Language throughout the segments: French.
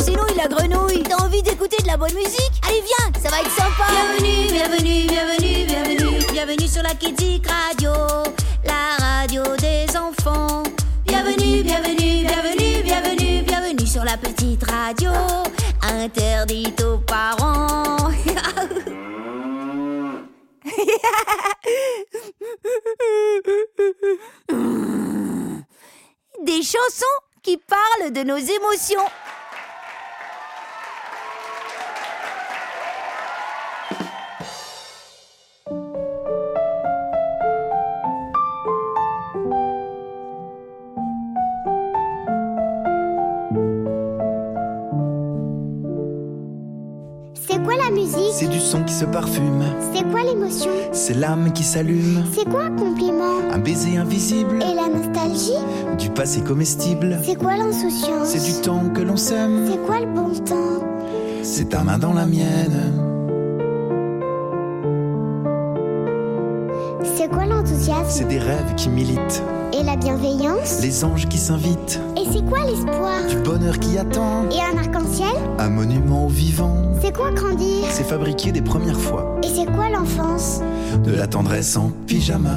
c'est nous, la grenouille. T'as envie d'écouter de la bonne musique? Allez, viens, ça va être sympa. Bienvenue, bienvenue, bienvenue, bienvenue. Bienvenue sur la Kidzik Radio, la radio des enfants. Bienvenue, bienvenue, bienvenue, bienvenue, bienvenue sur la petite radio, interdite aux parents. Des chansons qui parlent de nos émotions. C'est du son qui se parfume. C'est quoi l'émotion? C'est l'âme qui s'allume. C'est quoi un compliment? Un baiser invisible. Et la nostalgie? Du passé comestible. C'est quoi l'insouciance? C'est du temps que l'on sème. C'est quoi le bon temps? C'est ta main dans la mienne. L'enthousiasme C'est des rêves qui militent. Et la bienveillance Les anges qui s'invitent. Et c'est quoi l'espoir Du bonheur qui attend. Et un arc-en-ciel Un monument au vivant. C'est quoi grandir C'est fabriquer des premières fois. Et c'est quoi l'enfance De la tendresse en pyjama.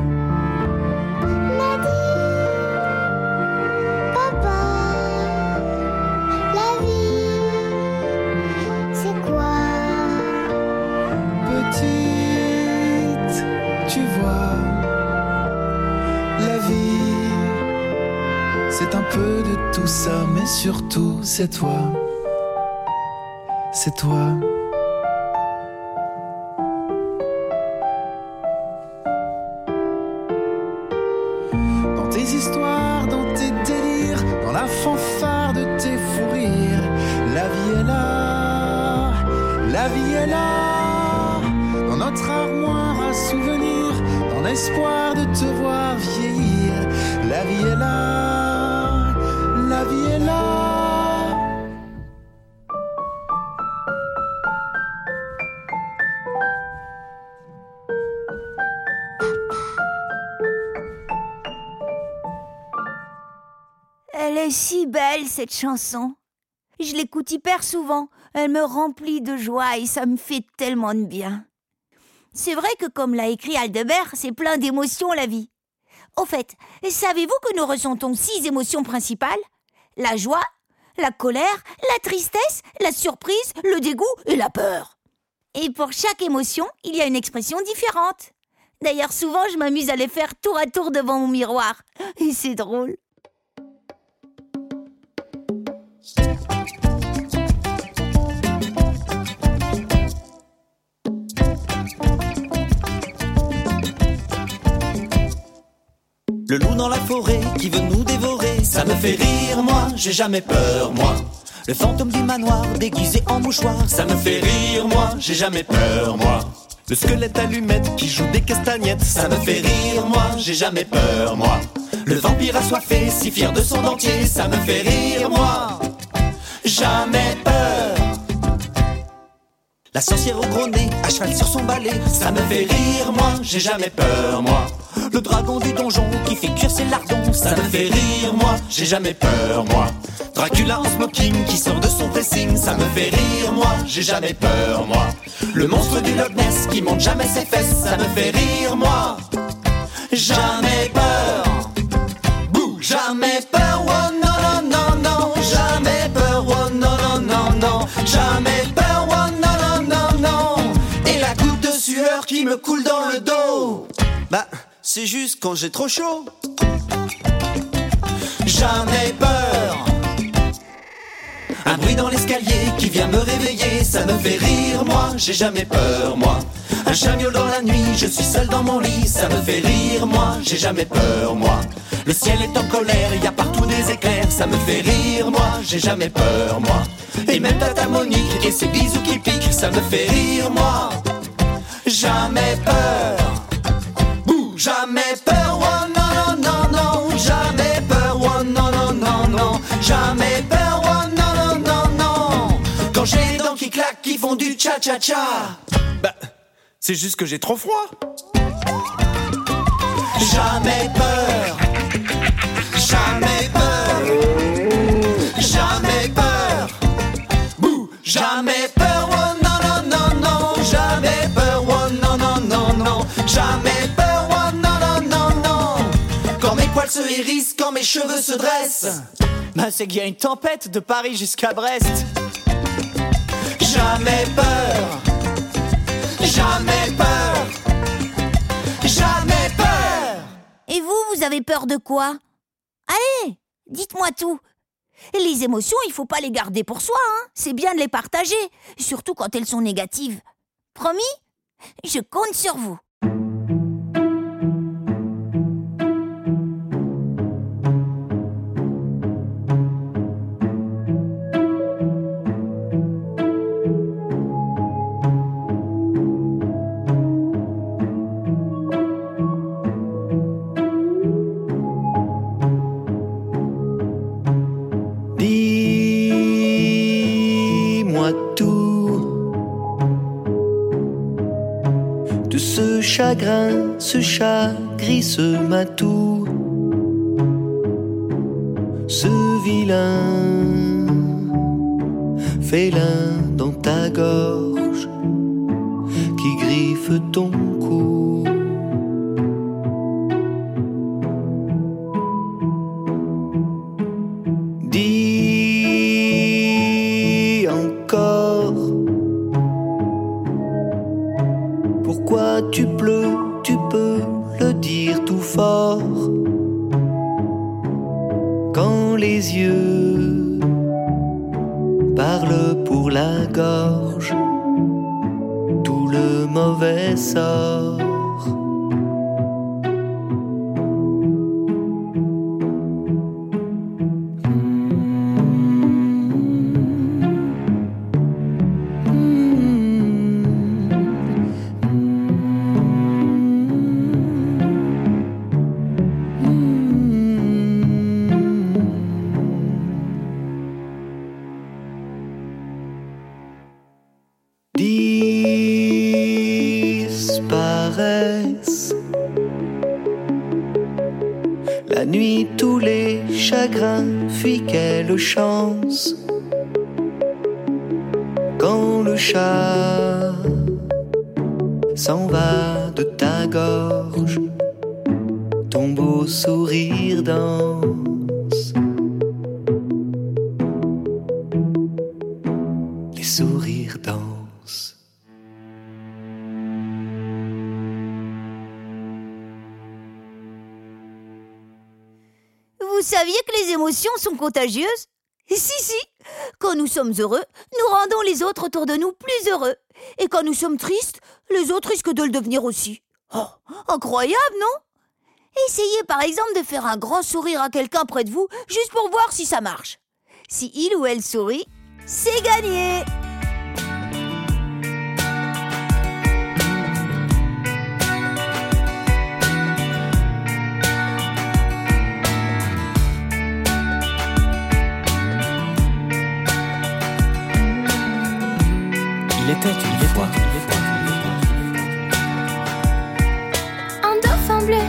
Tout ça, mais surtout c'est toi. C'est toi. Cette chanson. Je l'écoute hyper souvent. Elle me remplit de joie et ça me fait tellement de bien. C'est vrai que comme l'a écrit Aldebert, c'est plein d'émotions la vie. Au fait, savez-vous que nous ressentons six émotions principales? La joie, la colère, la tristesse, la surprise, le dégoût et la peur. Et pour chaque émotion, il y a une expression différente. D'ailleurs, souvent, je m'amuse à les faire tour à tour devant mon miroir. Et c'est drôle. Le loup dans la forêt qui veut nous dévorer, ça me fait rire, moi, j'ai jamais peur, moi. Le fantôme du manoir déguisé en mouchoir, ça me fait rire, moi, j'ai jamais peur, moi. Le squelette allumette qui joue des castagnettes, ça me fait rire, moi, j'ai jamais peur, moi. Le vampire assoiffé, si fier de son dentier, ça me fait rire, moi. Jamais peur. La sorcière au gros nez, à cheval sur son balai, ça me fait rire, moi, j'ai jamais peur, moi. Le dragon du donjon qui fait cuire ses lardons, ça me fait rire, moi, j'ai jamais peur, moi. Dracula en smoking qui sort de son dressing, ça me fait rire, moi, j'ai jamais peur, moi. Le monstre du Loch Ness qui monte jamais ses fesses, ça me fait rire, moi. jamais peur. Bouh, jamais peur, oh non, non, non, non, jamais peur, oh non, non, non, non, jamais peur, oh non, non, non, non. Et la goutte de sueur qui me coule dans le dos. C'est juste quand j'ai trop chaud. Jamais peur. Un bruit dans l'escalier qui vient me réveiller, ça me fait rire, moi, j'ai jamais peur, moi. Un chat miaule dans la nuit, je suis seul dans mon lit, ça me fait rire, moi, j'ai jamais peur, moi. Le ciel est en colère, il y a partout des éclairs, ça me fait rire, moi, j'ai jamais peur, moi. Et même Tata Monique et ses bisous qui piquent, ça me fait rire, moi. Jamais peur. Jamais peur, oh non, non, non, non, jamais peur, oh non, non, non, non, jamais peur, oh non, non, non, non. Quand j'ai les dents qui claquent, qui font du cha-cha-cha. Bah, c'est juste que j'ai trop froid. Jamais peur, jamais peur, jamais peur. Bouh, jamais peur, oh non, non, non, non, jamais peur, oh non, non, non, non, jamais se quand mes cheveux se dressent, bah c'est qu'il y a une tempête de Paris jusqu'à Brest. Jamais peur, jamais peur, jamais peur. Et vous, vous avez peur de quoi? Allez, dites-moi tout. Les émotions, il faut pas les garder pour soi, hein. C'est bien de les partager, surtout quand elles sont négatives. Promis Je compte sur vous. Chance. Quand le chat s'en va de ta gorge, ton beau sourire danse. Les sourires dansent. Vous saviez que les émotions sont contagieuses? Si, si. Quand nous sommes heureux, nous rendons les autres autour de nous plus heureux. Et quand nous sommes tristes, les autres risquent de le devenir aussi. Oh, incroyable, non? Essayez par exemple de faire un grand sourire à quelqu'un près de vous, juste pour voir si ça marche. Si il ou elle sourit, c'est gagné était une fois. Un dauphin bleu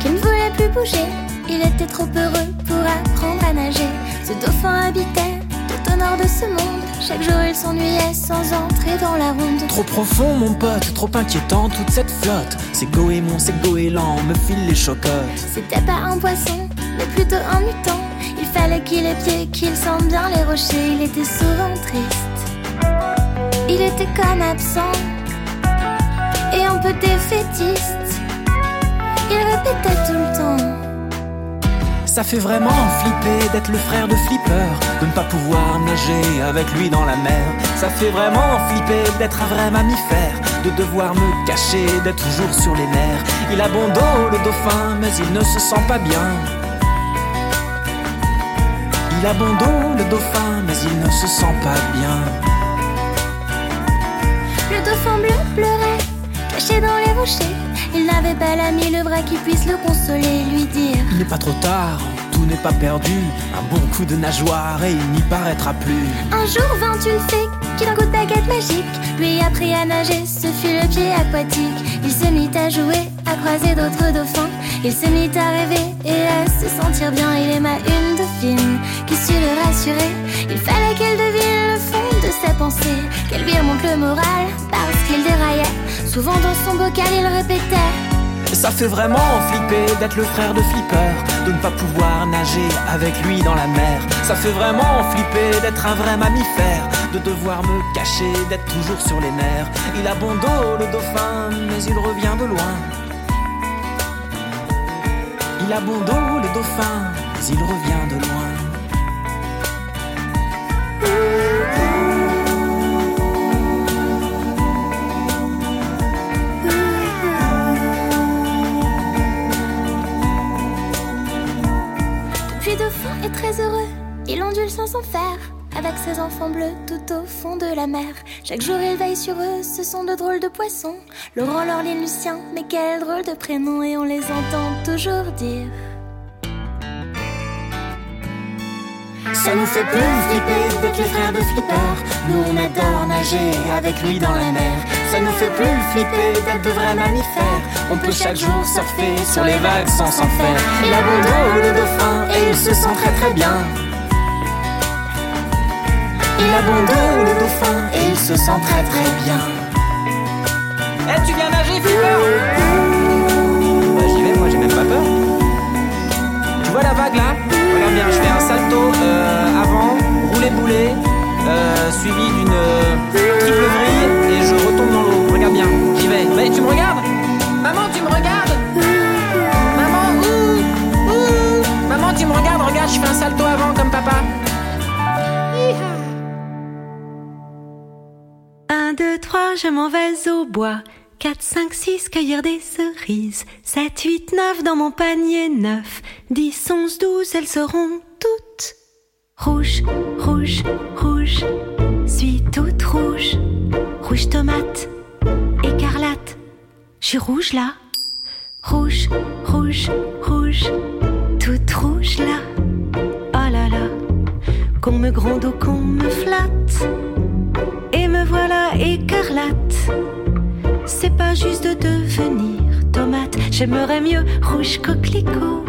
qui ne voulait plus bouger. Il était trop heureux pour apprendre à nager. Ce dauphin habitait tout au nord de ce monde. Chaque jour il s'ennuyait sans entrer dans la ronde. Trop profond, mon pote, trop inquiétant, toute cette flotte. C'est goémon, c'est goéland, me file les chocottes. C'était pas un poisson, mais plutôt un mutant. Il fallait qu'il ait pied, qu'il sente bien les rochers. Il était souvent triste. Il était comme absent et un peu défaitiste. Il répétait tout le temps. Ça fait vraiment flipper d'être le frère de Flipper, de ne pas pouvoir nager avec lui dans la mer. Ça fait vraiment flipper d'être un vrai mammifère, de devoir me cacher, d'être toujours sur les nerfs. Il a bon dos le dauphin, mais il ne se sent pas bien. Il a bon dos le dauphin, mais il ne se sent pas bien. Le dauphin bleu pleurait, caché dans les rochers. Il n'avait pas l'ami, le bras qui puisse le consoler, lui dire Il n'est pas trop tard, tout n'est pas perdu. Un bon coup de nageoire et il n'y paraîtra plus. Un jour vint une fée qui d'un coup de baguette magique lui apprit à nager, ce fut le pied aquatique. Il se mit à jouer, à croiser d'autres dauphins. Il se mit à rêver et à se sentir bien. Il aima une dauphine qui sut le rassurer. Il fallait qu'elle devine le fond de ses pensées, qu'elle lui remonte le moral parce qu'il déraillait. Souvent dans son bocal, il répétait. Ça fait vraiment flipper d'être le frère de Flipper, de ne pas pouvoir nager avec lui dans la mer. Ça fait vraiment flipper d'être un vrai mammifère, de devoir me cacher, d'être toujours sur les nerfs. Il a bon dos le dauphin, mais il revient de loin. Il a bon dos le dauphin, mais il revient de loin. Très heureux, il ondule sans s'en faire. Avec ses enfants bleus tout au fond de la mer. Chaque jour il veille sur eux, ce sont de drôles de poissons. Laurent, Laureline, Lucien, mais quel drôle de prénom et on les entend toujours dire. Ça nous fait plus flipper d'être les frères de Flipper. Nous on adore nager avec lui dans la mer. Ça nous fait plus flipper d'être de vrais mammifères. On peut chaque jour surfer sur les vagues sans s'en faire. Il a bon dos le dauphin et il se sent très très bien. Il a bon dos le dauphin et il se sent très très bien. Eh tu viens nager Flipper Bah j'y vais, moi j'ai même pas peur. Tu vois la vague boulet, euh, suivi d'une euh, triple vrille et je retombe dans l'eau. Regarde bien, j'y vais. Mais tu me regardes? Maman, tu me regardes? Maman, ouh, ouh. Maman, tu me regardes Regarde, je fais un salto avant comme papa. 1, 2, 3, je m'en vais au bois. 4, 5, 6, cueillir des cerises. 7, 8, 9, dans mon panier 9. 10, 11, 12, elles seront toutes rouges, rouges, rouges. Suis toute rouge. Rouge tomate, écarlate. Je suis rouge là. Rouge, rouge, rouge. Toute rouge là. Oh là là. Qu'on me gronde ou qu'on me flatte. Et me voilà écarlate. C'est pas juste de devenir tomate. J'aimerais mieux rouge coquelicot.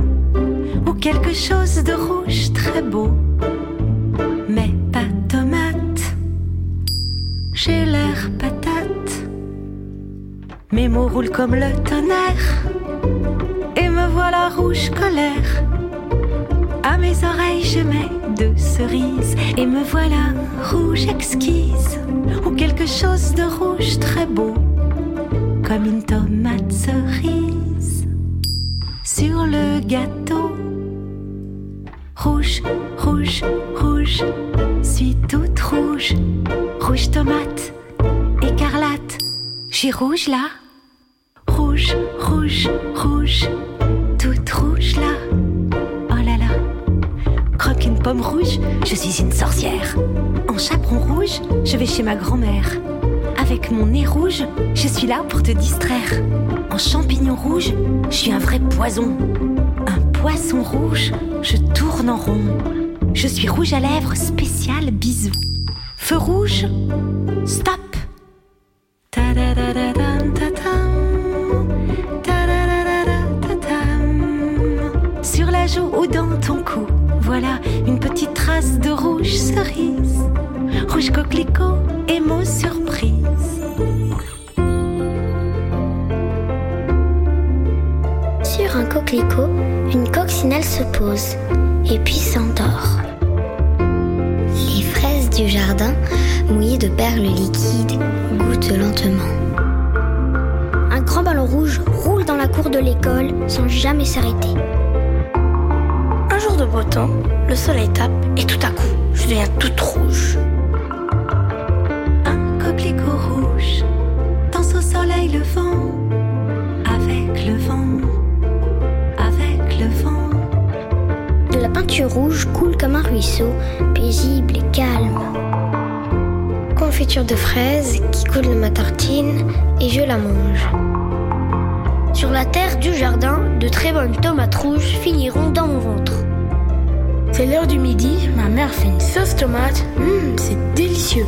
Ou quelque chose de rouge très beau. J'ai l'air patate. Mes mots roulent comme le tonnerre. Et me voilà rouge colère. À mes oreilles je mets deux cerises et me voilà rouge exquise ou quelque chose de rouge très beau comme une tomate cerise sur le gâteau. Rouge, rouge, rouge, suis toute rouge, rouge tomate, écarlate. J'ai rouge là, rouge, rouge, rouge, toute rouge là. Oh là là, croque une pomme rouge, je suis une sorcière. En chaperon rouge, je vais chez ma grand-mère. Avec mon nez rouge, je suis là pour te distraire. En champignon rouge, je suis un vrai poison. Un poisson rouge, je tourne en rond. Je suis rouge à lèvres spécial bisou. Feu rouge, stop. Sur la joue ou dans ton cou, voilà une petite trace de rouge cerise. Rouge coquelicot et mots surprise. Sur un coquelicot, une coccinelle se pose et puis s'endort. Jardin, mouillées de perles liquides, goûtent lentement. Un grand ballon rouge roule dans la cour de l'école sans jamais s'arrêter. Un jour de beau temps, le soleil tape et tout à coup, je deviens toute rouge. Un coquelicot rouge danse au soleil le peinture rouge coule comme un ruisseau, paisible et calme. Confiture de fraises qui coule de ma tartine et je la mange. Sur la terre du jardin, de très bonnes tomates rouges finiront dans mon ventre. C'est l'heure du midi, ma mère fait une sauce tomate. Hum, c'est délicieux.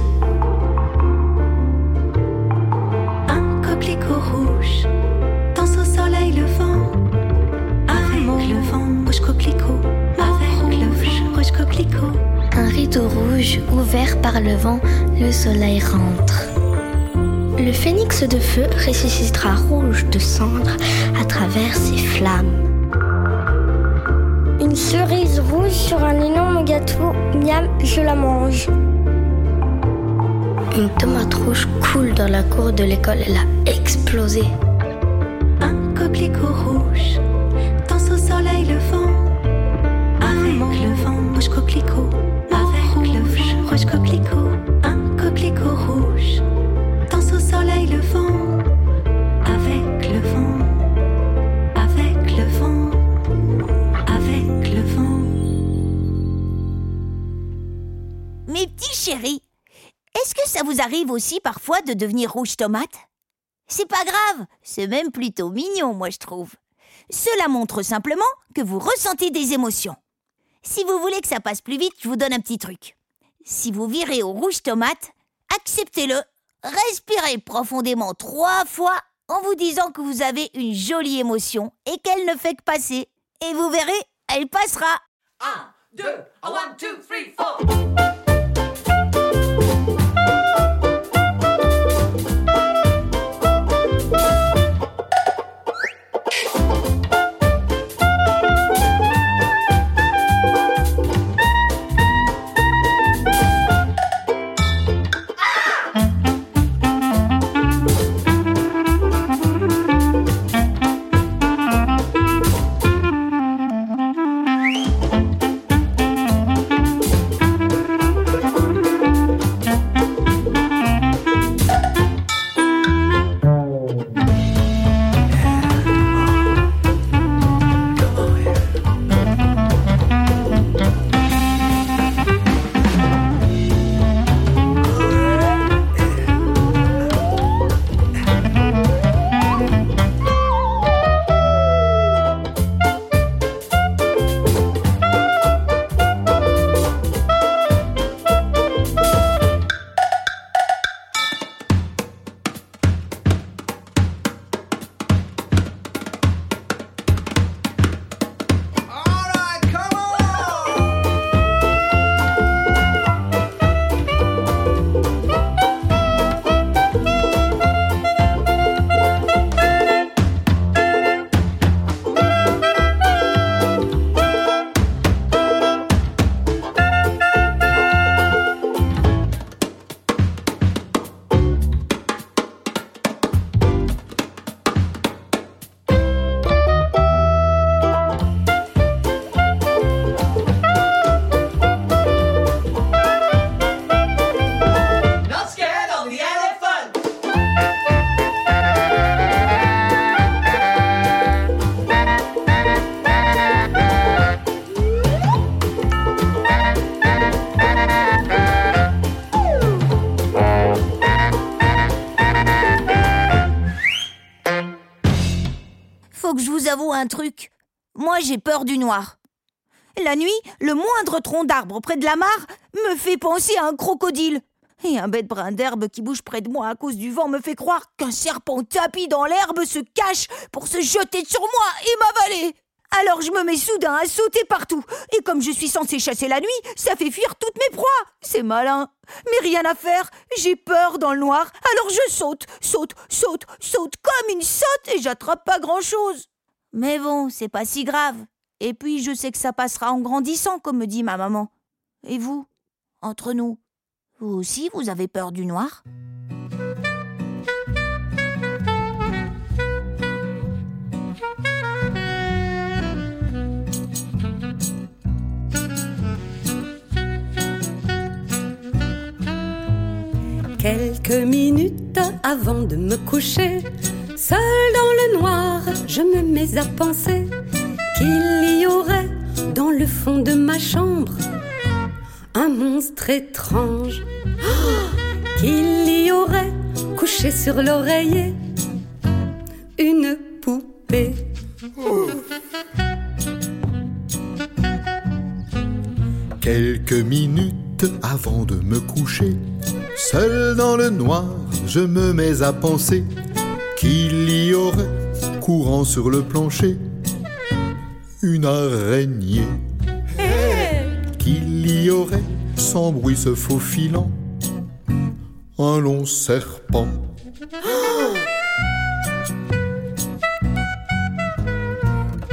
Ouvert par le vent, le soleil rentre. Le phénix de feu ressuscitera rouge de cendre à travers ses flammes. Une cerise rouge sur un énorme gâteau, miam, je la mange. Une tomate rouge coule dans la cour de l'école, elle a explosé. Un coquelicot rouge danse au soleil le vent, avec le vent, rouge coquelicot, est-ce que ça vous arrive aussi parfois de devenir rouge tomate? C'est pas grave, c'est même plutôt mignon, moi je trouve. Cela montre simplement que vous ressentez des émotions. Si vous voulez que ça passe plus vite, je vous donne un petit truc. Si vous virez au rouge tomate, acceptez-le, respirez profondément trois fois en vous disant que vous avez une jolie émotion et qu'elle ne fait que passer. Et vous verrez, elle passera. 1, 2, 1, 2, 3, 4. Truc. Moi, j'ai peur du noir. La nuit, le moindre tronc d'arbre près de la mare me fait penser à un crocodile. Et un bête brin d'herbe qui bouge près de moi à cause du vent me fait croire qu'un serpent tapis dans l'herbe se cache pour se jeter sur moi et m'avaler. Alors je me mets soudain à sauter partout. Et comme je suis censée chasser la nuit, ça fait fuir toutes mes proies. C'est malin. Mais rien à faire. J'ai peur dans le noir. Alors je saute, saute, saute, saute comme une saute et j'attrape pas grand-chose. Mais bon, c'est pas si grave. Et puis je sais que ça passera en grandissant, comme me dit ma maman. Et vous? Entre nous Vous aussi, vous avez peur du noir? Quelques minutes avant de me coucher, je me mets à penser qu'il y aurait dans le fond de ma chambre un monstre étrange. Oh, qu'il y aurait couché sur l'oreiller une poupée. Quelques minutes avant de me coucher, seul dans le noir, je me mets à penser qu'il y aurait, courant sur le plancher, une araignée. Qu'il y aurait, sans bruit se faufilant, un long serpent.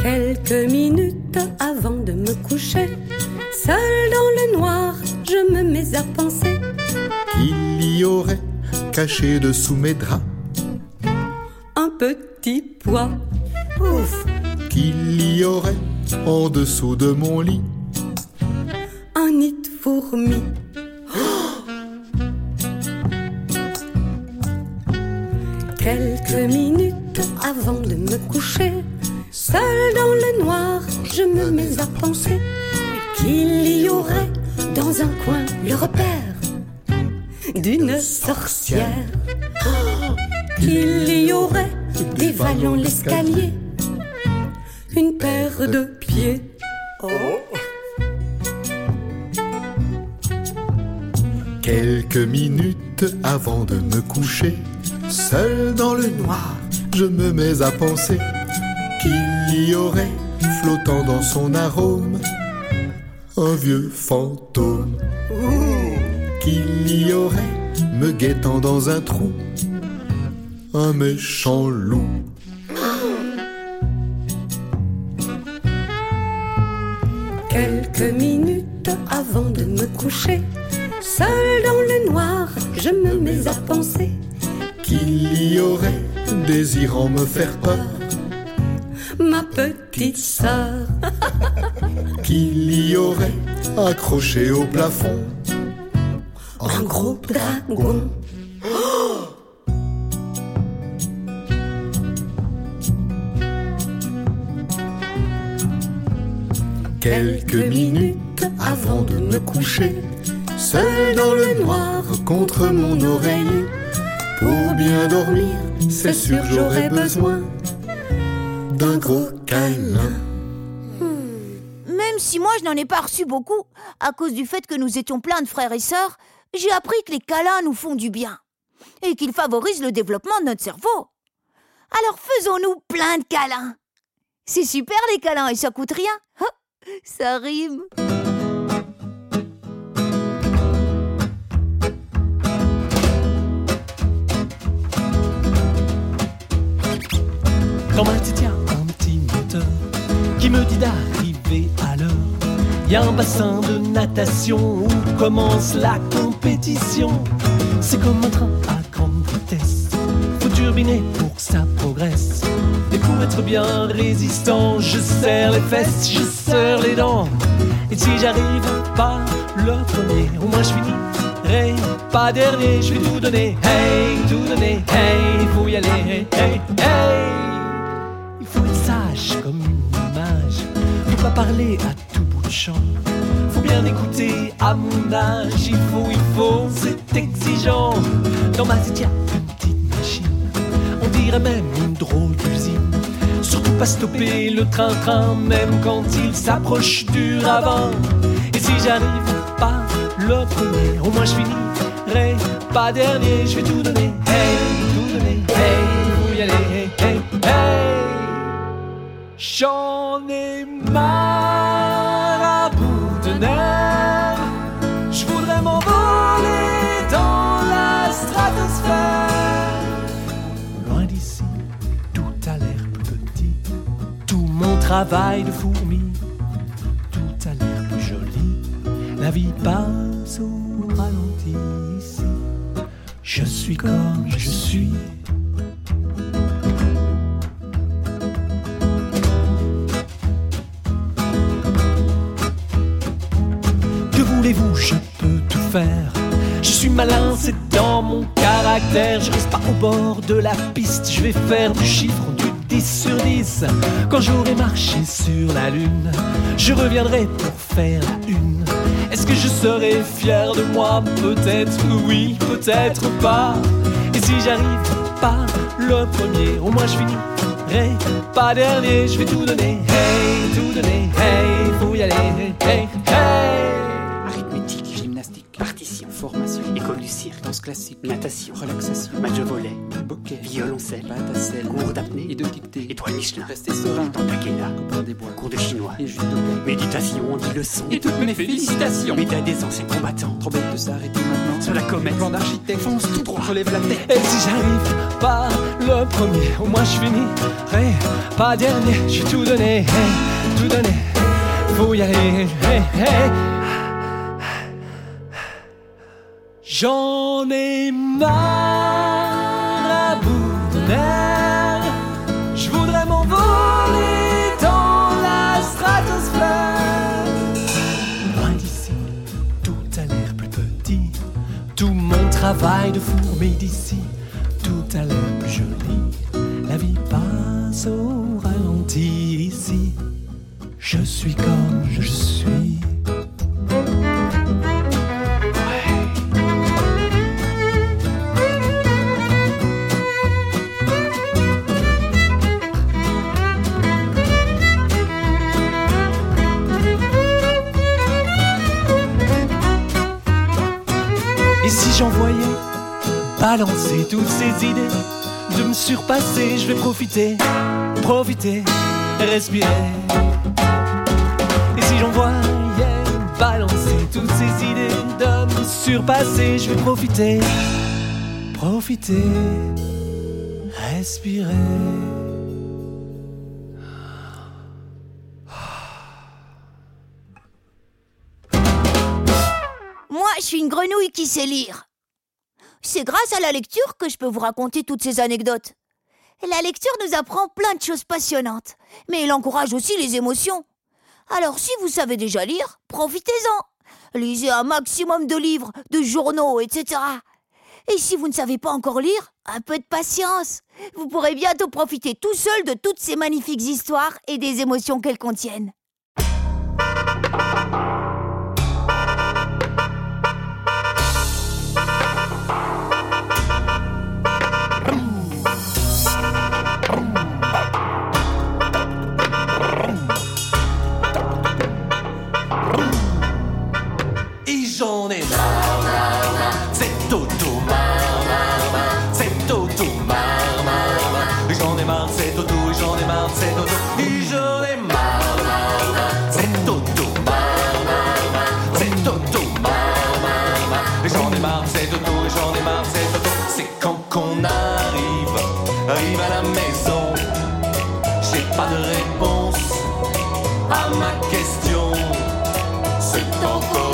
Quelques minutes avant de me coucher, seul dans le noir, je me mets à penser qu'il y aurait, caché dessous mes draps, petit pois. Ouf, qu'il y aurait, en dessous de mon lit, un nid de fourmis. Quelques minutes avant de me coucher, seul dans le noir, je me mets à penser qu'il y aurait dans un coin le repère d'une sorcière. Qu'il y aurait dévalant l'escalier une paire de pieds. Oh. Quelques minutes avant de me coucher, seul dans le noir, je me mets à penser qu'il y aurait, flottant dans son arôme, un vieux fantôme. Qu'il y aurait, me guettant dans un trou, un méchant loup. Quelques minutes avant de me coucher, seul dans le noir, je me mets à penser qu'il y aurait, désirant me faire peur, ma petite sœur. qu'il y aurait, accroché au plafond, un gros dragon. Quelques minutes avant de me coucher, seul dans le noir contre mon oreiller, pour bien dormir, c'est sûr j'aurais besoin d'un gros câlin. Même si moi je n'en ai pas reçu beaucoup, à cause du fait que nous étions plein de frères et sœurs, j'ai appris que les câlins nous font du bien et qu'ils favorisent le développement de notre cerveau. Alors faisons-nous plein de câlins. C'est super les câlins et ça coûte rien. Ça rime. Tête, y a un petit moteur qui me dit d'arriver à l'heure. Y a un bassin de natation où commence la compétition. C'est comme un train à grande vitesse. Pour que ça progresse. Et pour être bien résistant, je serre les fesses, je serre les dents. Et si j'arrive pas le premier, au moins je finirai pas dernier. Je vais tout donner, hey, tout donner, hey, faut y aller, hey, hey, hey. Il faut être sage comme une image. Faut pas parler à tout bout de champ. Faut bien écouter à mon âge. Il faut, il faut, c'est exigeant. Dans ma tête, même une drôle d'usine. Surtout pas stopper le train-train, même quand il s'approche du ravin. Et si j'arrive pas le premier, au moins je finirai pas dernier. Je vais tout donner, hey, tout donner, hey, faut y aller, hey, hey, hey. J'en ai marre travail de fourmi, tout a l'air plus joli. La vie passe au ralenti ici. Je suis comme je suis. Que voulez-vous, je peux tout faire. Je suis malin, c'est dans mon caractère. Je reste pas au bord de la piste, je vais faire du chiffre 10 sur 10. Quand j'aurai marché sur la lune, je reviendrai pour faire la une. Est-ce que je serai fier de moi? Peut-être oui, peut-être pas. Et si j'arrive pas le premier, au moins je finirai pas dernier. Je vais tout donner, hey, tout donner, hey, faut y aller, hey, hey. Arithmétique, gymnastique, partition, formation, école du cirque, danse classique, natation, relaxation, match de volet, bokeh, violoncelle, basse cours d'apnée et de dictée, étoile Michelin, rester serein, dans là, copain des bois, cours de chinois. Et judo, méditation, on dit leçon, et toutes mes félicitations, médaille des anciens combattants, trop bête de s'arrêter maintenant, sur la comète, plan d'architecte, fonce tout droit, relève la tête, Et si j'arrive pas le premier, au moins je finirai pas dernier. J'ai tout donné, hey, tout donné. Faut y aller, hey, hey. J'en ai marre travail de fourmi d'ici, tout a l'air plus joli. La vie passe au ralenti ici. Je suis comme J'en voyais balancer toutes ces idées, de me surpasser, je vais profiter, profiter, respirer. Et si j'en voyais balancer toutes ces idées, de me surpasser, je vais profiter, profiter, respirer. Moi, je suis une grenouille qui sait lire. C'est grâce à la lecture que je peux vous raconter toutes ces anecdotes. La lecture nous apprend plein de choses passionnantes, mais elle encourage aussi les émotions. Alors si vous savez déjà lire, profitez-en. Lisez un maximum de livres, de journaux, etc. Et si vous ne savez pas encore lire, un peu de patience. Vous pourrez bientôt profiter tout seul de toutes ces magnifiques histoires et des émotions qu'elles contiennent. J'en ai marre, c'est auto marre, c'est auto marre, j'en ai marre, c'est et j'en ai marre, c'est auto, et j'en ai marre, c'est auto marre, c'est. Et j'en ai marre, c'est et j'en ai marre, c'est auto. C'est quand qu'on arrive, arrive à la maison, j'ai pas de réponse à ma question. C'est encore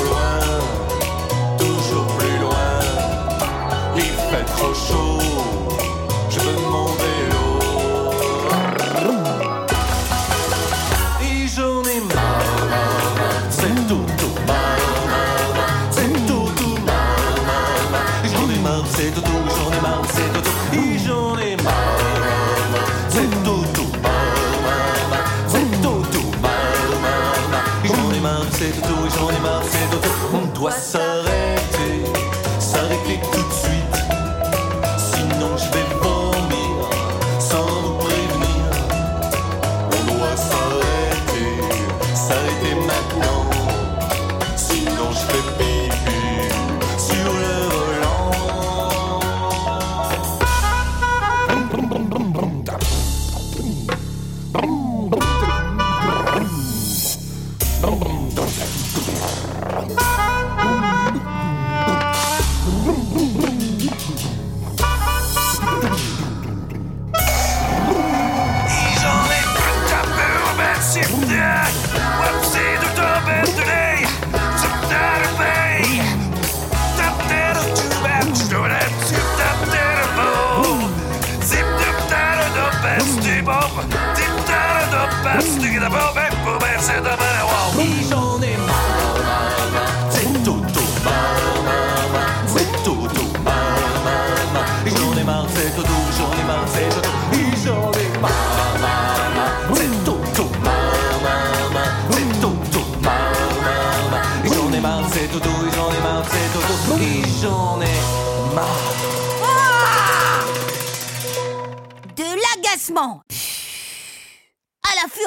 ma stupide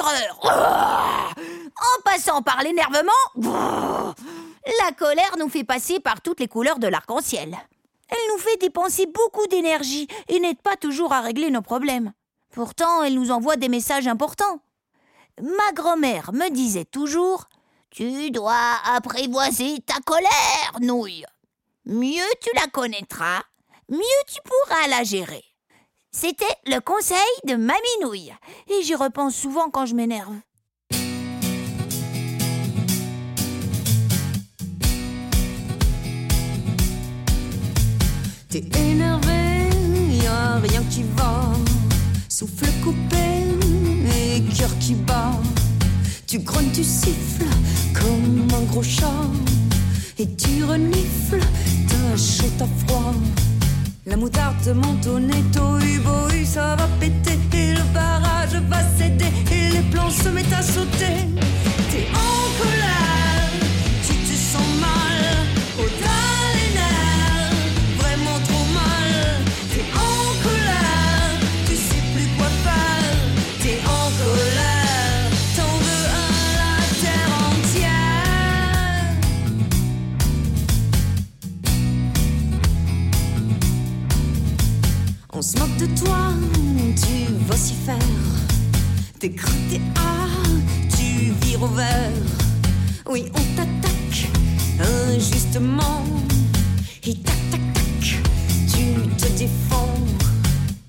Fureur. En passant par l'énervement. La colère nous fait passer par toutes les couleurs de l'arc-en-ciel. Elle nous fait dépenser beaucoup d'énergie et n'aide pas toujours à régler nos problèmes. Pourtant, elle nous envoie des messages importants. Ma grand-mère me disait toujours Tu dois apprivoiser ta colère, nouille. Mieux tu la connaîtras, mieux tu pourras la gérer. C'était le conseil de Mamie Nouille. Et j'y repense souvent quand je m'énerve. T'es énervé, y a rien qui va. Souffle coupé et cœur qui bat. Tu grognes, tu siffles comme un gros chat. Et tu renifles, t'as chaud, t'as froid. La moutarde te monte au nez, tohu ça va péter. Et le barrage va céder. Et les plans se mettent à sauter. T'es en colère, de toi, tu faire. T'es cru, t'es ah, tu vires au vert. Oui, on t'attaque injustement. Et tac, tac, tac, tu te défends.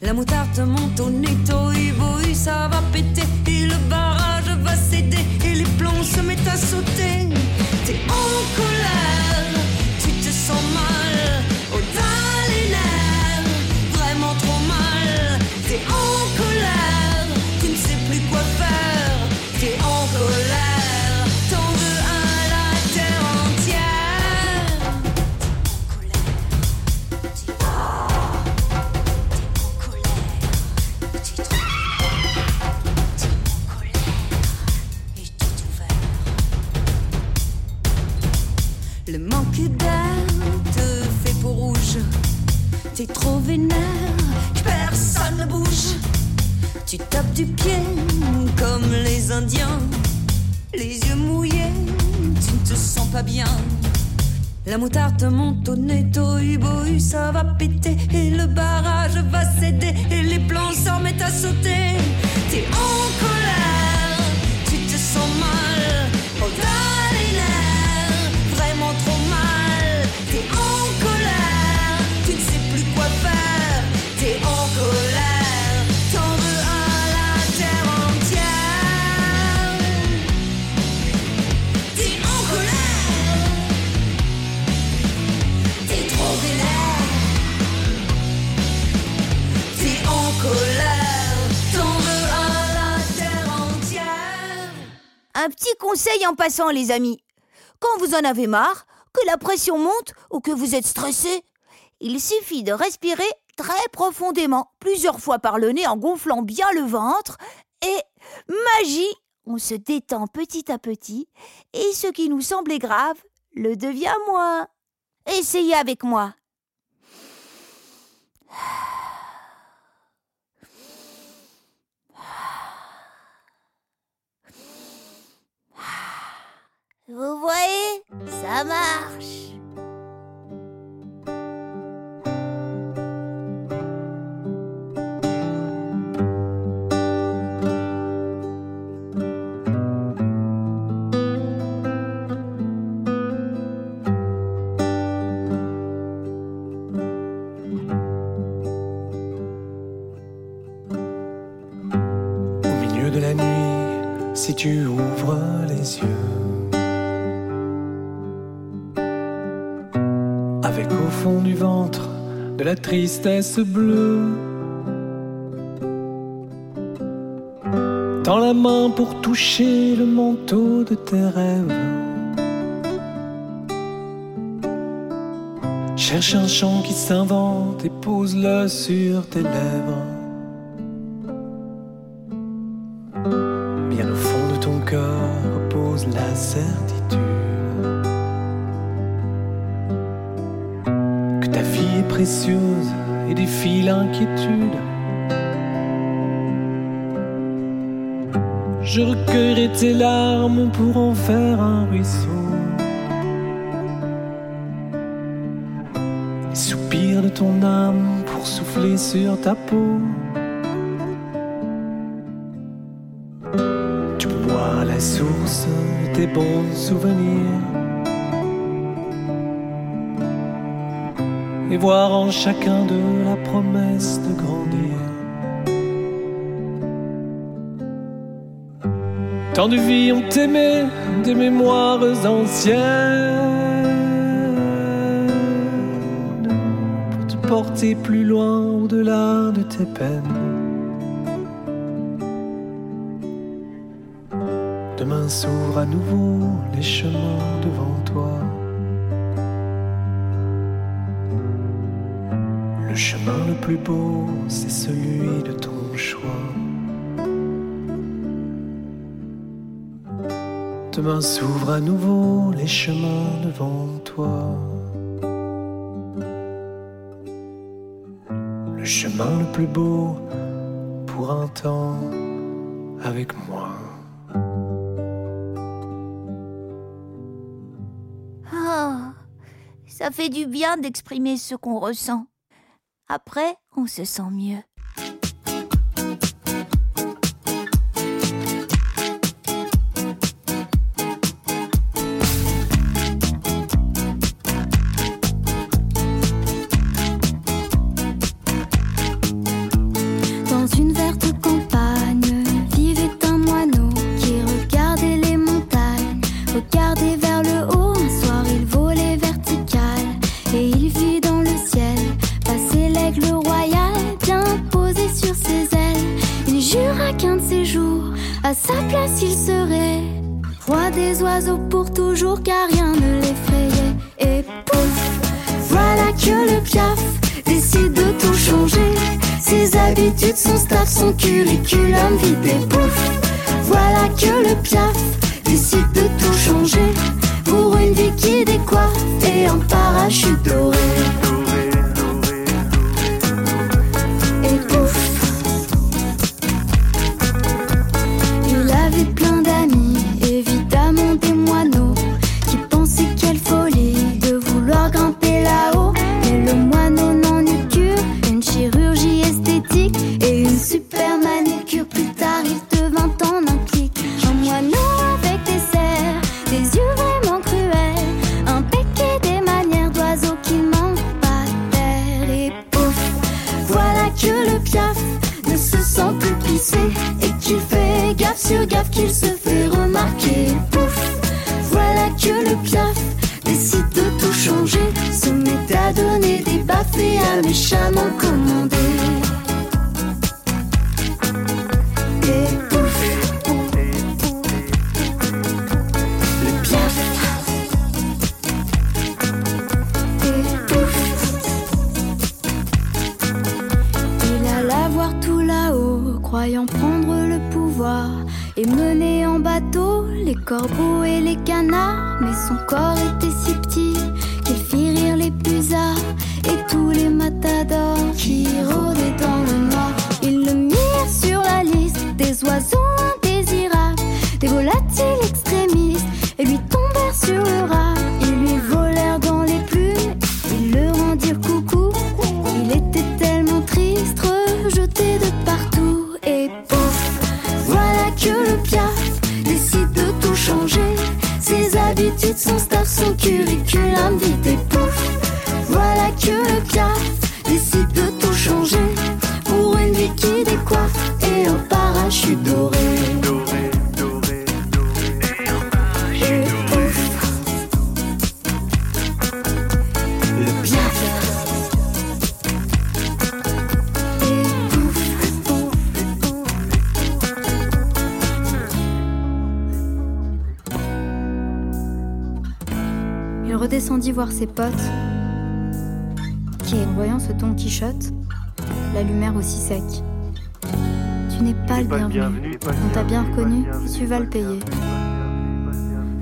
La moutarde te monte au nez, tohu ça va péter. Et le barrage va céder. Et les plombs se mettent à sauter. T'es en colère, tu te sens mal. puppet en passant, les amis. Quand vous en avez marre, que la pression monte ou que vous êtes stressé, il suffit de respirer très profondément, plusieurs fois par le nez en gonflant bien le ventre, et magie, on se détend petit à petit, et ce qui nous semblait grave le devient moins. Essayez avec moi. Vous voyez, ça marche. tristesse bleue. Tends la main pour toucher le manteau de tes rêves. Cherche un chant qui s'invente et pose-le sur tes lèvres. Bien au fond de ton cœur repose la certitude. et défie l'inquiétude. Je recueillerai tes larmes pour en faire un ruisseau. Les soupirs de ton âme pour souffler sur ta peau. Tu bois la source de bons souvenirs. et voir en chacun d'eux la promesse de grandir. Tant de vies ont aimé des mémoires anciennes pour te porter plus loin au-delà de tes peines. Demain s'ouvrent à nouveau les chemins devant toi. Le plus beau, c'est celui de ton choix. Demain s'ouvrent à nouveau les chemins devant toi. Le chemin le plus beau pour un temps avec moi. Ah, ça fait du bien d'exprimer ce qu'on ressent. Après, on se sent mieux. pass it. On t'a bien reconnu tu vas le payer.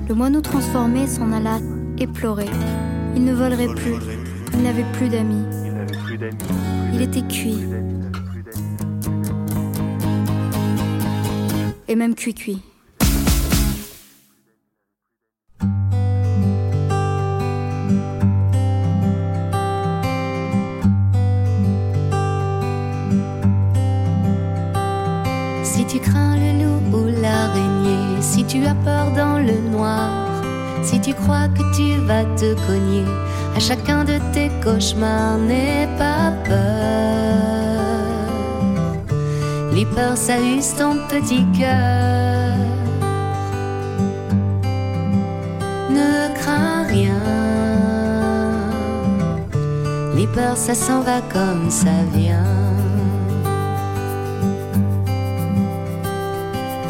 Le moineau transformé s'en alla éploré. Il ne volerait plus, il n'avait plus d'amis. Il était cuit. Et même cuit-cuit. Tu crains le loup ou l'araignée, si tu as peur dans le noir, si tu crois que tu vas te cogner à chacun de tes cauchemars, n'aie pas peur. Les peurs, ça use ton petit cœur. Ne crains rien. Les peurs, ça s'en va comme ça vient.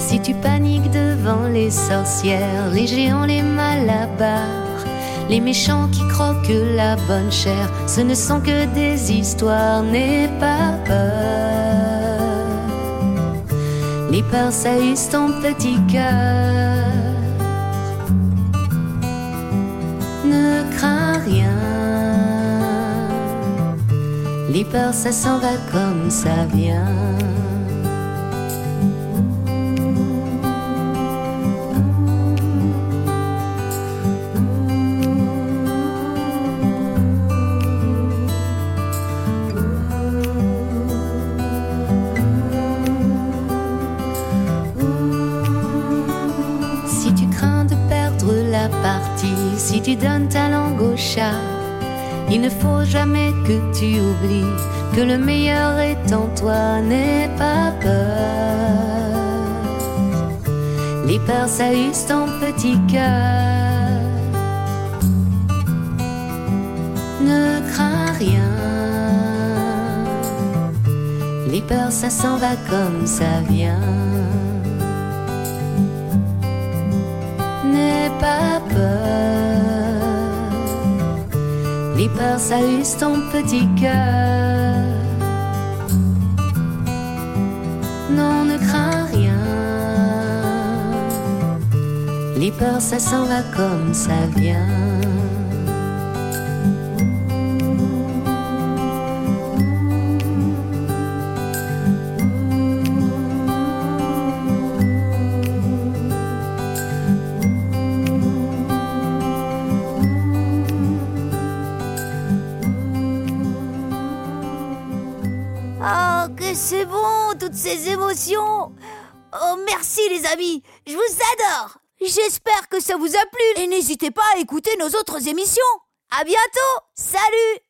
Si tu paniques devant les sorcières, les géants, les malabars, les méchants qui croquent la bonne chair, ce ne sont que des histoires, n'aie pas peur. Les peurs, ton petit cœur. Ne crains rien. Les peurs, ça s'en va comme ça vient. Partie, si tu donnes ta langue au chat, il ne faut jamais que tu oublies que le meilleur est en toi, n'aie pas peur. Les peurs, use ton petit cœur. Ne crains rien. Les peurs, ça s'en va comme ça vient. Pas peur. Les peurs, ça use ton petit cœur. Non, ne crains rien. Les peurs, ça s'en va comme ça vient. Ces émotions. Oh, merci les amis, je vous adore. J'espère que ça vous a plu. Et n'hésitez pas à écouter nos autres émissions. À bientôt. Salut